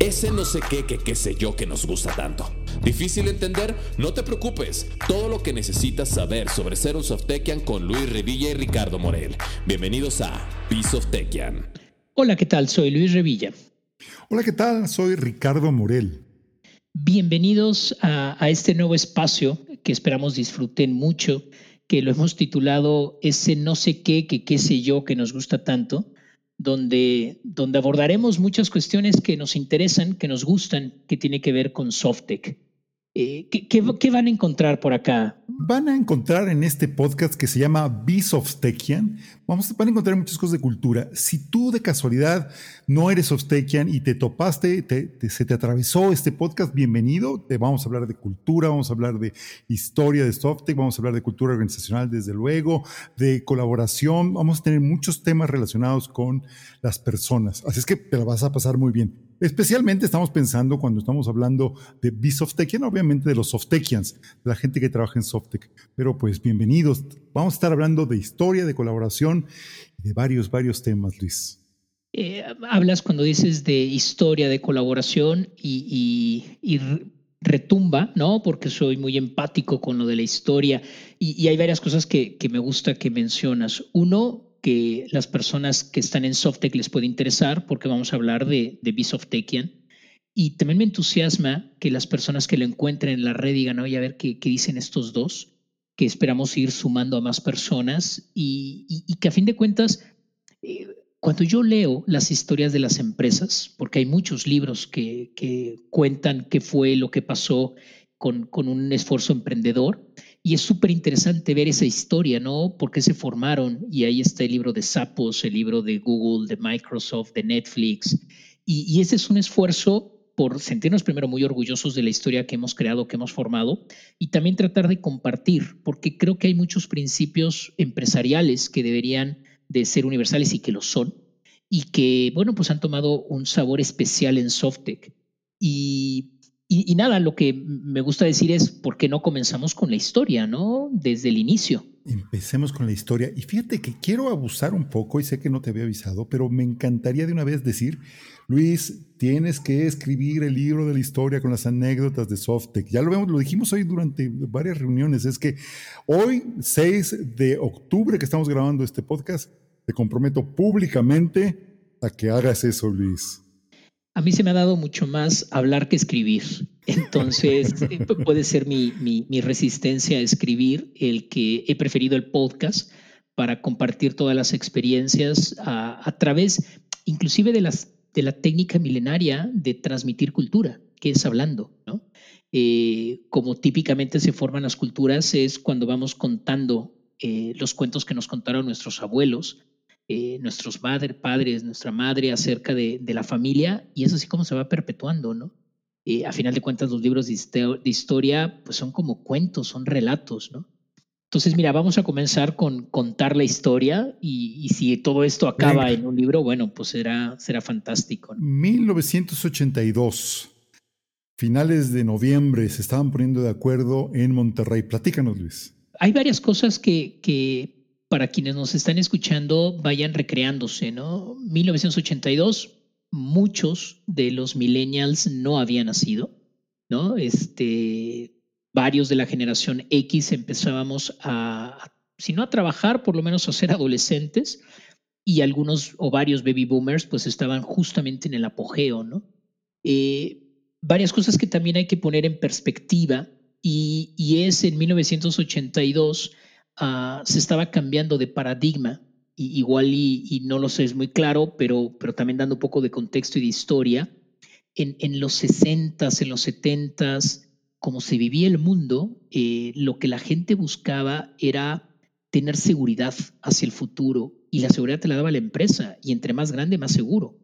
Ese no sé qué, que qué sé yo que nos gusta tanto. ¿Difícil entender? No te preocupes. Todo lo que necesitas saber sobre ser un Softekian con Luis Revilla y Ricardo Morel. Bienvenidos a Piece of Techian. Hola, ¿qué tal? Soy Luis Revilla. Hola, ¿qué tal? Soy Ricardo Morel. Bienvenidos a, a este nuevo espacio que esperamos disfruten mucho, que lo hemos titulado Ese no sé qué, que qué sé yo que nos gusta tanto donde, donde abordaremos muchas cuestiones que nos interesan, que nos gustan, que tiene que ver con SoftTech. Eh, ¿qué, van a encontrar por acá? Van a encontrar en este podcast que se llama Bisoftekian, vamos, van a encontrar muchas cosas de cultura. Si tú de casualidad no eres Softekian y te topaste, se te atravesó este podcast, bienvenido. Te vamos a hablar de cultura, vamos a hablar de historia de Softec, vamos a hablar de cultura organizacional desde luego, de colaboración, vamos a tener muchos temas relacionados con las personas. Así es que te la vas a pasar muy bien. Especialmente estamos pensando cuando estamos hablando de B-Softekian, obviamente de los Softekians, de la gente que trabaja en Softec. Pero pues bienvenidos. Vamos a estar hablando de historia, de colaboración y de varios, varios temas, Luis. Eh, hablas cuando dices de historia, de colaboración y, retumba, ¿no? Porque soy muy empático con lo de la historia y, hay varias cosas que me gusta que mencionas. Uno, que las personas que están en Softec les puede interesar porque vamos a hablar de, de B-Softekian. Y también me entusiasma que las personas que lo encuentren en la red digan, oye, a ver qué, qué dicen estos dos, que esperamos ir sumando a más personas y, y, que a fin de cuentas, eh, cuando yo leo las historias de las empresas, porque hay muchos libros que, que cuentan qué fue lo que pasó con, con un esfuerzo emprendedor, y es súper interesante ver esa historia, ¿no? ¿Por qué se formaron? Y ahí está el libro de Sapos, el libro de Google, de Microsoft, de Netflix. Y, ese es un esfuerzo por sentirnos primero muy orgullosos de la historia que hemos creado, que hemos formado, y también tratar de compartir, porque creo que hay muchos principios empresariales que deberían de ser universales y que lo son, y que, bueno, pues han tomado un sabor especial en SoftTech. Y y, nada, lo que me gusta decir es, ¿por qué no comenzamos con la historia, no? Desde el inicio. Empecemos con la historia. Y fíjate que quiero abusar un poco, y sé que no te había avisado, pero me encantaría de una vez decir, Luis, tienes que escribir el libro de la historia con las anécdotas de Softec. Ya lo vemos, lo dijimos hoy durante varias reuniones. Es que hoy, 6 de octubre, que estamos grabando este podcast, te comprometo públicamente a que hagas eso, Luis a mí se me ha dado mucho más hablar que escribir. Entonces, eh, puede ser mi, resistencia a escribir el que he preferido el podcast para compartir todas las experiencias a, través inclusive de, las, de la técnica milenaria de transmitir cultura, que es hablando, ¿no? Eh, como típicamente se forman las culturas es cuando vamos contando eh, los cuentos que nos contaron nuestros abuelos, eh, nuestros padres, nuestra madre acerca de, la familia y es así como se va perpetuando, ¿no? Eh, a final de cuentas, los libros de, historia pues son como cuentos, son relatos, ¿no? Entonces, mira, vamos a comenzar con contar la historia y, si todo esto acaba en un libro, bueno, pues será, será fantástico. 1982, finales de noviembre, se estaban poniendo de acuerdo en Monterrey. Platícanos, Luis. Hay varias cosas que, que para quienes nos están escuchando vayan recreándose, ¿no? 1982, muchos de los millennials no habían nacido, ¿no? Este, varios de la generación X empezábamos a, si no a trabajar, por lo menos a ser adolescentes, y algunos o varios baby boomers pues estaban justamente en el apogeo, ¿no? Eh, varias cosas que también hay que poner en perspectiva, y, y es en 1982 Ah, se estaba cambiando de paradigma, y, igual y, no lo sé, es muy claro, pero, pero también dando un poco de contexto y de historia. En, en los 60s, en los 70s, como se vivía el mundo, eh, lo que la gente buscaba era tener seguridad hacia el futuro y la seguridad te la daba la empresa y entre más grande, más seguro.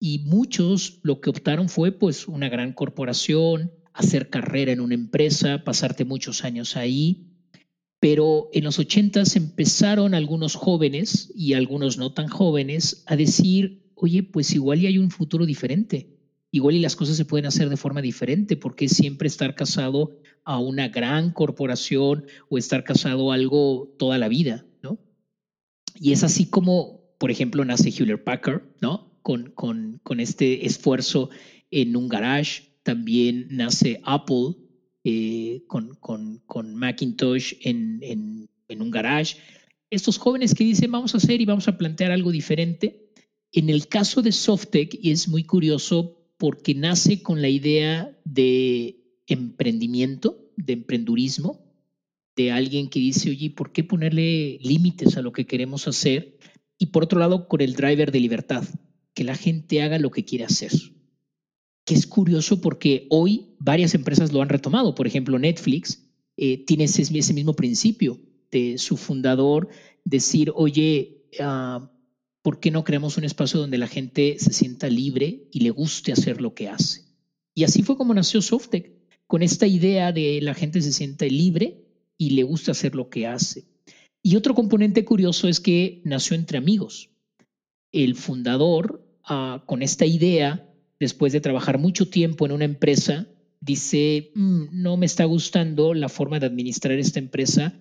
Y muchos lo que optaron fue pues una gran corporación, hacer carrera en una empresa, pasarte muchos años ahí pero en los 80 empezaron algunos jóvenes y algunos no tan jóvenes a decir, oye, pues igual y hay un futuro diferente, igual y las cosas se pueden hacer de forma diferente, porque siempre estar casado a una gran corporación o estar casado a algo toda la vida, ¿no? Y es así como, por ejemplo, nace Hewlett Packard, ¿no? Con, con, con este esfuerzo en un garage, también nace Apple eh, con, Macintosh en, un garage. Estos jóvenes que dicen vamos a hacer y vamos a plantear algo diferente. En el caso de Softec, es muy curioso porque nace con la idea de emprendimiento, de emprendurismo, de alguien que dice, oye, ¿por qué ponerle límites a lo que queremos hacer? Y por otro lado, con el driver de libertad, que la gente haga lo que quiere hacer. Que es curioso porque hoy varias empresas lo han retomado. Por ejemplo, Netflix eh, tiene ese, mismo principio de su fundador decir, oye, uh, ¿por qué no creamos un espacio donde la gente se sienta libre y le guste hacer lo que hace? Y así fue como nació Softec, con esta idea de la gente se sienta libre y le gusta hacer lo que hace. Y otro componente curioso es que nació entre amigos. El fundador, uh, con esta idea, después de trabajar mucho tiempo en una empresa, dice, mm, no me está gustando la forma de administrar esta empresa,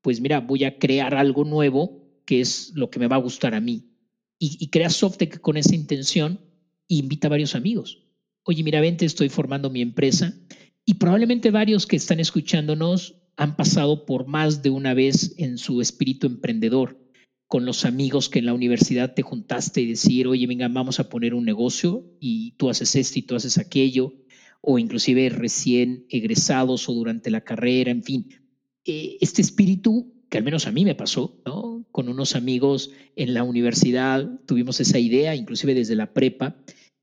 pues mira, voy a crear algo nuevo que es lo que me va a gustar a mí. Y, y crea Softec con esa intención e invita a varios amigos. Oye, mira, vente, estoy formando mi empresa. Y probablemente varios que están escuchándonos han pasado por más de una vez en su espíritu emprendedor con los amigos que en la universidad te juntaste y decir, oye, venga, vamos a poner un negocio y tú haces esto y tú haces aquello, o inclusive recién egresados o durante la carrera, en fin. Eh, este espíritu, que al menos a mí me pasó, ¿no? Con unos amigos en la universidad tuvimos esa idea, inclusive desde la prepa,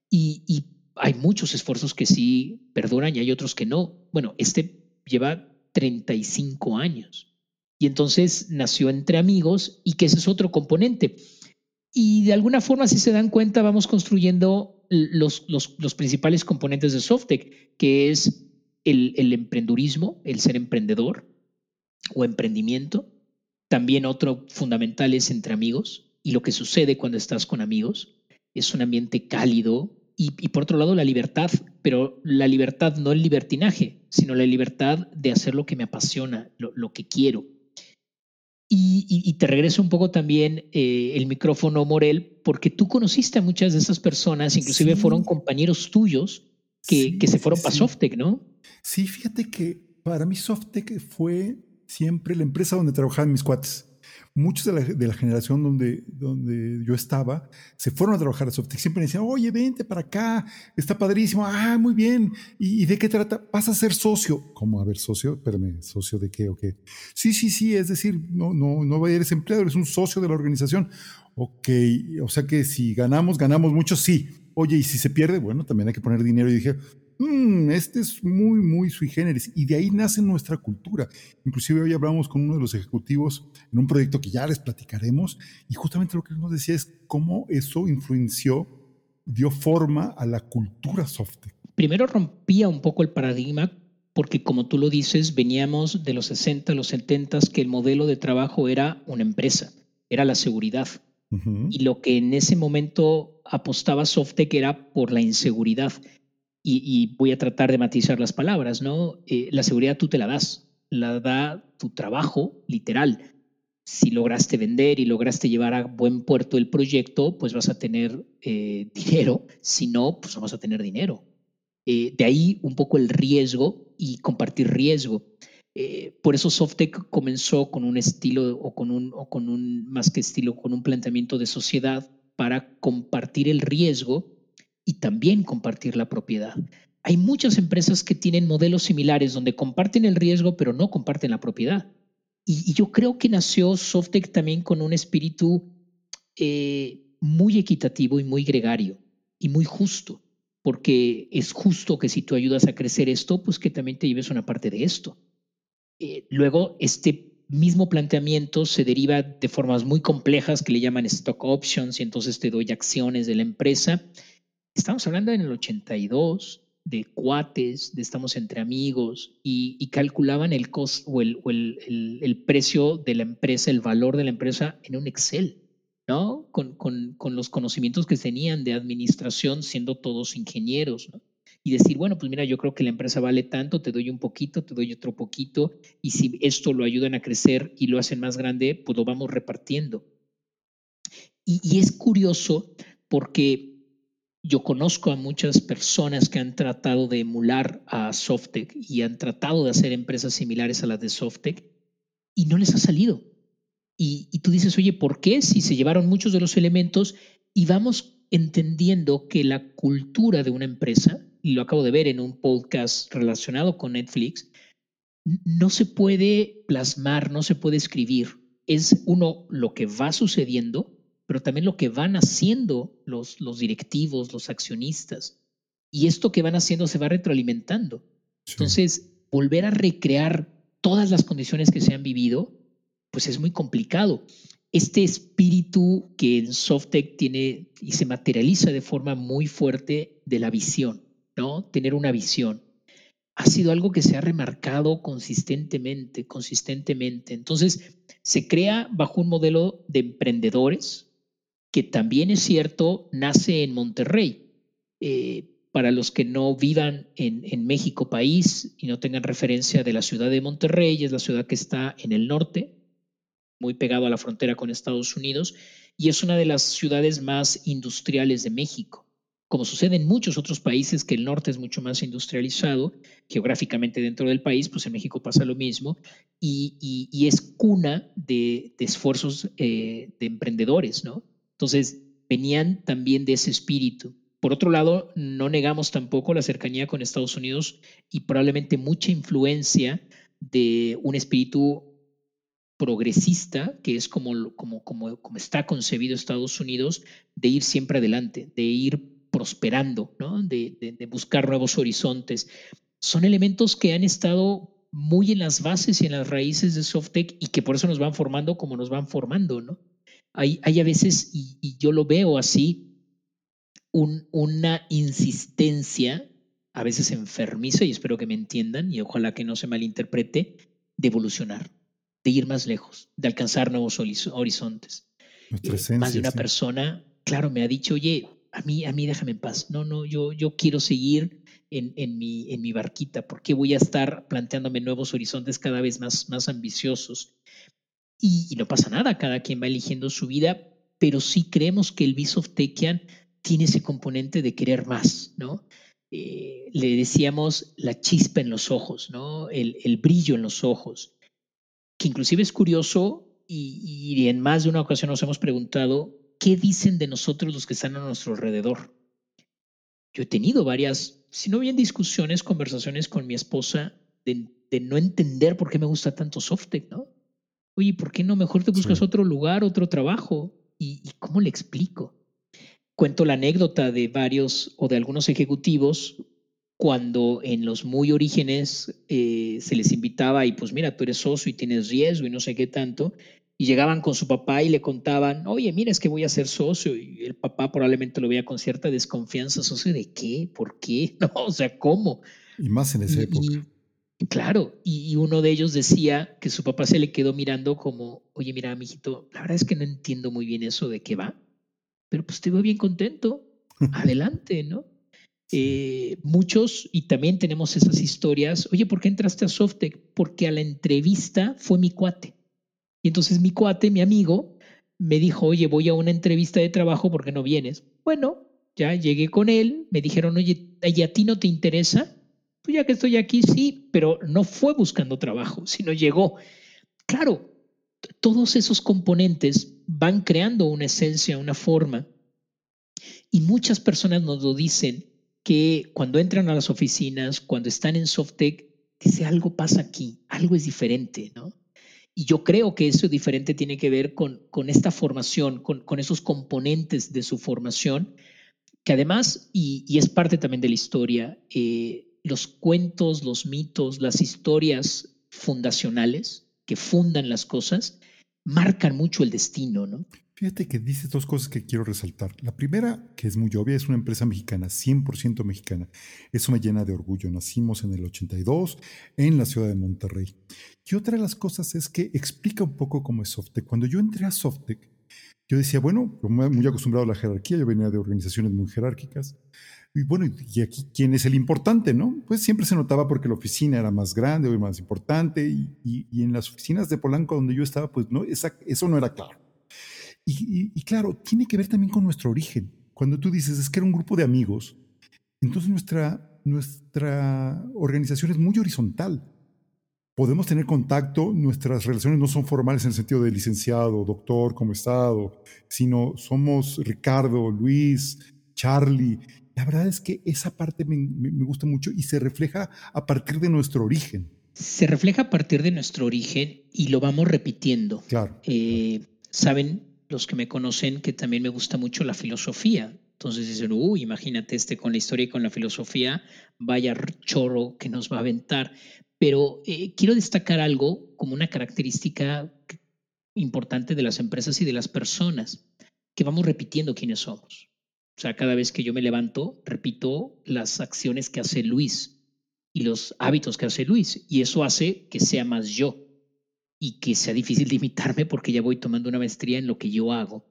y, y hay muchos esfuerzos que sí perduran y hay otros que no. Bueno, este lleva 35 años. Y entonces nació entre amigos y que ese es otro componente. Y de alguna forma, si se dan cuenta, vamos construyendo los, los, los principales componentes de Softec, que es el, el emprendurismo, el ser emprendedor o emprendimiento. También otro fundamental es entre amigos y lo que sucede cuando estás con amigos. Es un ambiente cálido, y, por otro lado la libertad, pero la libertad no el libertinaje, sino la libertad de hacer lo que me apasiona, lo, que quiero. Y, te regreso un poco también eh, el micrófono, Morel, porque tú conociste a muchas de esas personas, inclusive fueron compañeros tuyos que, que se fueron para Softec, ¿no? Sí, fíjate que para mí Softec fue siempre la empresa donde trabajaban mis cuates muchos de la, de la, generación donde, donde yo estaba se fueron a trabajar a Softec. Siempre me decían, oye, vente para acá, está padrísimo, ah, muy bien. ¿Y, de qué trata? Vas a ser socio. ¿Cómo? A ver, socio, espérame, ¿socio de qué o qué? Sí, sí, sí, es decir, no, no, no eres empleado, eres un socio de la organización. Ok, o sea que si ganamos, ganamos mucho, sí. Oye, y si se pierde, bueno, también hay que poner dinero. Y dije, mmm, este es muy, muy sui generis. Y de ahí nace nuestra cultura. Inclusive hoy hablamos con uno de los ejecutivos en un proyecto que ya les platicaremos. Y justamente lo que nos decía es cómo eso influenció, dio forma a la cultura software. Primero rompía un poco el paradigma porque como tú lo dices, veníamos de los 60, los 70, que el modelo de trabajo era una empresa, era la seguridad. Y lo que en ese momento apostaba Softec era por la inseguridad y, voy a tratar de matizar las palabras, ¿no? Eh, la seguridad tú te la das, la da tu trabajo, literal. Si lograste vender y lograste llevar a buen puerto el proyecto, pues vas a tener eh, dinero. Si no, pues no vas a tener dinero. Eh, de ahí un poco el riesgo y compartir riesgo. por eso Softec comenzó con un estilo o con un, o con un, más que estilo, con un planteamiento de sociedad para compartir el riesgo y también compartir la propiedad. Hay muchas empresas que tienen modelos similares donde comparten el riesgo pero no comparten la propiedad. Y, yo creo que nació Softec también con un espíritu eh, muy equitativo y muy gregario y muy justo, porque es justo que si tú ayudas a crecer esto, pues que también te lleves una parte de esto. Eh, luego, este mismo planteamiento se deriva de formas muy complejas que le llaman stock options y entonces te doy acciones de la empresa Estamos hablando en el 82 de cuates, de estamos entre amigos y, calculaban el costo o, el, precio de la empresa, el valor de la empresa en un Excel, ¿no? Con, los conocimientos que tenían de administración siendo todos ingenieros, ¿no? Y decir, bueno, pues mira, yo creo que la empresa vale tanto, te doy un poquito, te doy otro poquito, y si esto lo ayudan a crecer y lo hacen más grande, pues lo vamos repartiendo. Y es curioso porque Yo conozco a muchas personas que han tratado de emular a Softec y han tratado de hacer empresas similares a las de Softec y no les ha salido. Y, tú dices, oye, ¿por qué? Si se llevaron muchos de los elementos y vamos entendiendo que la cultura de una empresa, y lo acabo de ver en un podcast relacionado con Netflix, no se puede plasmar, no se puede escribir. Es uno lo que va sucediendo, pero también lo que van haciendo los, los directivos, los accionistas. Y esto que van haciendo se va retroalimentando. Entonces, volver a recrear todas las condiciones que se han vivido, pues es muy complicado este espíritu que en Softec tiene y se materializa de forma muy fuerte de la visión, ¿no? Tener una visión. Ha sido algo que se ha remarcado consistentemente, consistentemente. Entonces, se crea bajo un modelo de emprendedores que también es cierto, nace en Monterrey. Eh, para los que no vivan en, en México país y no tengan referencia de la ciudad de Monterrey, es la ciudad que está en el norte, muy pegado a la frontera con Estados Unidos y es una de las ciudades más industriales de México. Como sucede en muchos otros países que el norte es mucho más industrializado, geográficamente dentro del país, pues en México pasa lo mismo, y, es cuna de, esfuerzos eh, de emprendedores, ¿no? Entonces, venían también de ese espíritu. Por otro lado, no negamos tampoco la cercanía con Estados Unidos y probablemente mucha influencia de un espíritu progresista, que es como, como, como, como está concebido Estados Unidos, de ir siempre adelante, de ir prosperando, ¿no? de, de, buscar nuevos horizontes. Son elementos que han estado muy en las bases y en las raíces de Softec y que por eso nos van formando como nos van formando. ¿no? Hay, hay a veces, y, y yo lo veo así, un, una insistencia, a veces enfermiza, y espero que me entiendan, y ojalá que no se malinterprete, de evolucionar de ir más lejos, de alcanzar nuevos horizontes. Eh, más de una persona, claro, me ha dicho, oye, a mí, a mí déjame en paz. No, no, yo, yo quiero seguir en, en, mi, en mi barquita. porque voy a estar planteándome nuevos horizontes cada vez más, más ambiciosos? Y, no pasa nada, cada quien va eligiendo su vida, pero sí creemos que el Tekian tiene ese componente de querer más, ¿no? Eh, le decíamos la chispa en los ojos, ¿no? El, el brillo en los ojos que inclusive es curioso y, en más de una ocasión nos hemos preguntado, ¿qué dicen de nosotros los que están a nuestro alrededor? Yo he tenido varias, si no bien discusiones, conversaciones con mi esposa de, no entender por qué me gusta tanto Softec, ¿no? Oye, ¿por qué no mejor te buscas otro lugar, otro trabajo? ¿Y, ¿Y cómo le explico? Cuento la anécdota de varios o de algunos ejecutivos cuando en los muy orígenes eh, se les invitaba y pues mira, tú eres socio y tienes riesgo y no sé qué tanto, y llegaban con su papá y le contaban, oye, mira, es que voy a ser socio, y el papá probablemente lo veía con cierta desconfianza, socio de qué, por qué, no, o sea, ¿cómo? Y más en esa época. Claro, y, uno de ellos decía que su papá se le quedó mirando como, oye, mira, mijito, la verdad es que no entiendo muy bien eso de qué va, pero pues te veo bien contento, adelante, ¿no? Eh, muchos, y también tenemos esas historias, oye, ¿por qué entraste a Softec? Porque a la entrevista fue mi cuate. Y entonces mi cuate, mi amigo, me dijo, oye, voy a una entrevista de trabajo, ¿por qué no vienes? Bueno, ya llegué con él, me dijeron, oye, ¿y a ti no te interesa? Pues ya que estoy aquí, sí, pero no fue buscando trabajo, sino llegó. Claro, todos esos componentes van creando una esencia, una forma. Y muchas personas nos lo dicen, que cuando entran a las oficinas, cuando están en Softec, dice algo pasa aquí, algo es diferente, ¿no? Y yo creo que eso diferente tiene que ver con, con esta formación, con, con, esos componentes de su formación, que además, y, es parte también de la historia, eh, los cuentos, los mitos, las historias fundacionales que fundan las cosas, marcan mucho el destino, ¿no? Fíjate que dice dos cosas que quiero resaltar. La primera, que es muy obvia, es una empresa mexicana, 100% mexicana. Eso me llena de orgullo. Nacimos en el 82 en la ciudad de Monterrey. Y otra de las cosas es que explica un poco cómo es Softec. Cuando yo entré a Softec, yo decía, bueno, muy acostumbrado a la jerarquía, yo venía de organizaciones muy jerárquicas. Y bueno, y aquí, ¿quién es el importante, no? Pues siempre se notaba porque la oficina era más grande o más importante, y, y, en las oficinas de Polanco donde yo estaba, pues no, esa, eso no era claro. Y, claro, tiene que ver también con nuestro origen. cuando tú dices es que era un grupo de amigos, entonces nuestra, nuestra organización es muy horizontal. Podemos tener contacto, nuestras relaciones no son formales en el sentido de licenciado, doctor, como estado, sino somos Ricardo, Luis, Charlie. La verdad es que esa parte me, me gusta mucho y se refleja a partir de nuestro origen se refleja a partir de nuestro origen y lo vamos repitiendo. Claro. Eh, Saben los que me conocen que también me gusta mucho la filosofía. Entonces dicen, uy, imagínate este con la historia y con la filosofía, vaya chorro que nos va a aventar. Pero eh, quiero destacar algo como una característica importante de las empresas y de las personas, que vamos repitiendo quiénes somos. O sea, cada vez que yo me levanto, repito las acciones que hace Luis, y los hábitos que hace Luis. Y eso hace que sea más yo y que sea difícil de imitarme porque ya voy tomando una maestría en lo que yo hago.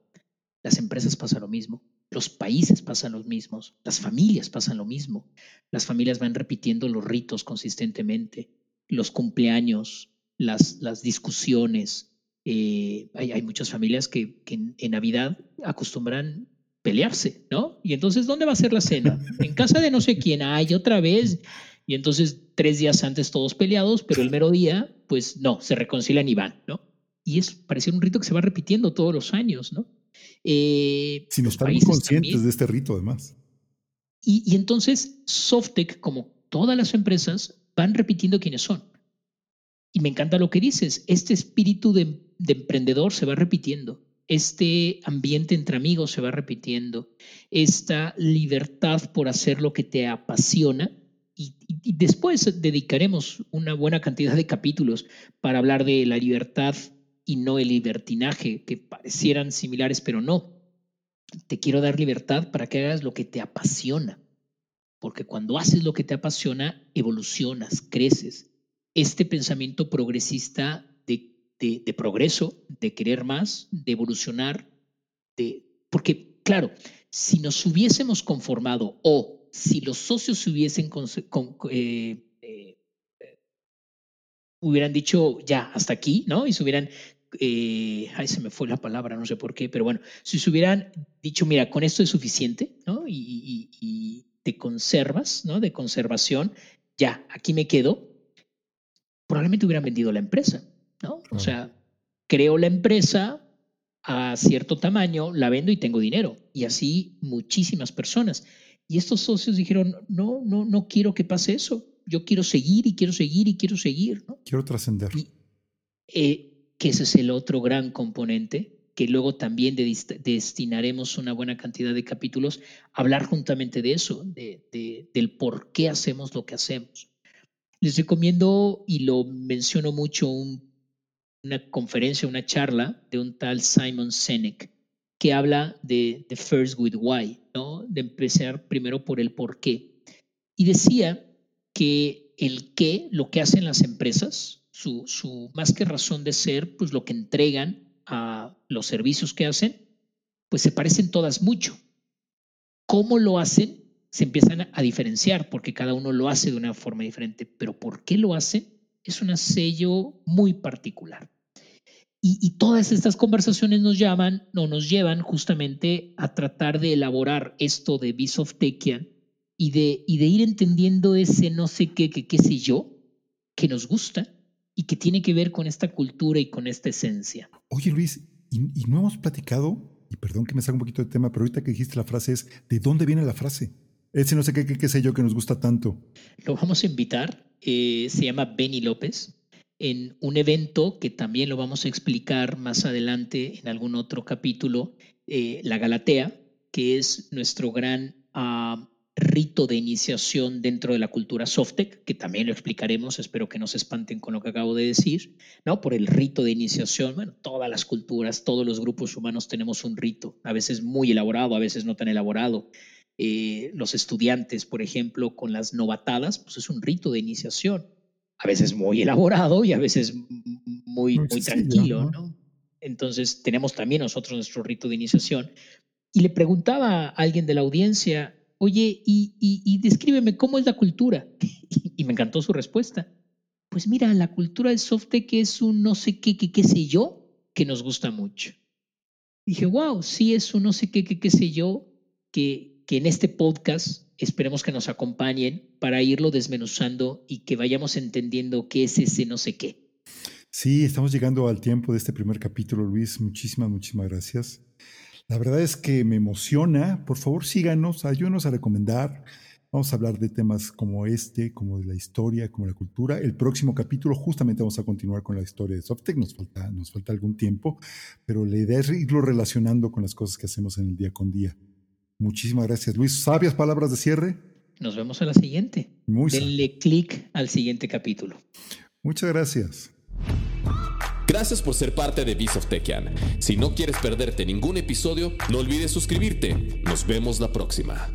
Las empresas pasan lo mismo, los países pasan los mismos, las familias pasan lo mismo. Las familias van repitiendo los ritos consistentemente, los cumpleaños, las, las discusiones. Eh, hay, muchas familias que, en Navidad acostumbran pelearse, ¿no? Y entonces, ¿dónde va a ser la cena? En casa de no sé quién, hay otra vez. Y entonces tres días antes todos peleados, pero el mero día, pues no, se reconcilian y van, ¿no? Y es parece un rito que se va repitiendo todos los años, ¿no? Eh, si nos estamos conscientes de este rito, además. Y, y entonces Softec, como todas las empresas, van repitiendo quiénes son. Y me encanta lo que dices, este espíritu de, de emprendedor se va repitiendo este ambiente entre amigos se va repitiendo, esta libertad por hacer lo que te apasiona y, después dedicaremos una buena cantidad de capítulos para hablar de la libertad y no el libertinaje, que parecieran similares, pero no. Te quiero dar libertad para que hagas lo que te apasiona, porque cuando haces lo que te apasiona, evolucionas, creces. Este pensamiento progresista de, de progreso, de querer más, de evolucionar, de, porque claro, si nos hubiésemos conformado o si los socios se hubiesen eh, eh, hubieran dicho ya hasta aquí, ¿no? Y se hubieran, eh, ay, se me fue la palabra, no sé por qué, pero bueno, si se hubieran dicho, mira, con esto es suficiente, ¿no? Y, y te conservas, ¿no? De conservación, ya, aquí me quedo, probablemente hubieran vendido la empresa, ¿no? O sea, creo la empresa a cierto tamaño, la vendo y tengo dinero. Y así muchísimas personas. Y estos socios dijeron, no, no, no quiero que pase eso. Yo quiero seguir y quiero seguir y quiero seguir. ¿no? Quiero trascender. Eh, que ese es el otro gran componente, que luego también destinaremos una buena cantidad de capítulos a hablar juntamente de eso, de, del por qué hacemos lo que hacemos. Les recomiendo, y lo menciono mucho, una conferencia, una charla de un tal Simon Sinek, que habla de The First with Why, ¿no? de empezar primero por el por qué. Y decía que el qué, lo que hacen las empresas, su, su más que razón de ser, pues lo que entregan a los servicios que hacen, pues se parecen todas mucho. ¿Cómo lo hacen? Se empiezan a diferenciar porque cada uno lo hace de una forma diferente, pero ¿por qué lo hacen? Es un sello muy particular. Y, todas estas conversaciones nos llaman o nos llevan justamente a tratar de elaborar esto de Tekian y de, y de ir entendiendo ese no sé qué, qué, qué sé yo, que nos gusta y que tiene que ver con esta cultura y con esta esencia. Oye Luis, y, no hemos platicado, y perdón que me salga un poquito de tema, pero ahorita que dijiste la frase es, ¿de dónde viene la frase? Ese no sé qué, qué, qué sé yo que nos gusta tanto. Lo vamos a invitar, eh, se llama Benny López, en un evento que también lo vamos a explicar más adelante en algún otro capítulo, eh, la Galatea, que es nuestro gran ah, rito de iniciación dentro de la cultura Softec, que también lo explicaremos, espero que no se espanten con lo que acabo de decir, ¿no? Por el rito de iniciación, bueno, todas las culturas, todos los grupos humanos tenemos un rito, a veces muy elaborado, a veces no tan elaborado. Eh, los estudiantes, por ejemplo, con las novatadas, pues es un rito de iniciación a veces muy elaborado y a veces muy, muy tranquilo, ¿no? Entonces tenemos también nosotros nuestro rito de iniciación. Y le preguntaba a alguien de la audiencia, oye, y, y, descríbeme cómo es la cultura. Y, me encantó su respuesta. Pues mira, la cultura del softec es un no sé qué, qué, qué sé yo, que nos gusta mucho. dije, wow, sí es un no sé qué, qué, qué sé yo, que, que en este podcast esperemos que nos acompañen para irlo desmenuzando y que vayamos entendiendo qué es ese no sé qué. Sí, estamos llegando al tiempo de este primer capítulo, Luis. Muchísimas, muchísimas gracias. La verdad es que me emociona. Por favor, síganos, ayúdenos a recomendar. Vamos a hablar de temas como este, como de la historia, como la cultura. El próximo capítulo justamente vamos a continuar con la historia de Softec. Nos falta, nos falta algún tiempo, pero la idea es irlo relacionando con las cosas que hacemos en el día con día. Muchísimas gracias, Luis. ¿Sabias palabras de cierre? Nos vemos en la siguiente. Muy Denle clic al siguiente capítulo. Muchas gracias. Gracias por ser parte de Beast of Techian. Si no quieres perderte ningún episodio, no olvides suscribirte. Nos vemos la próxima.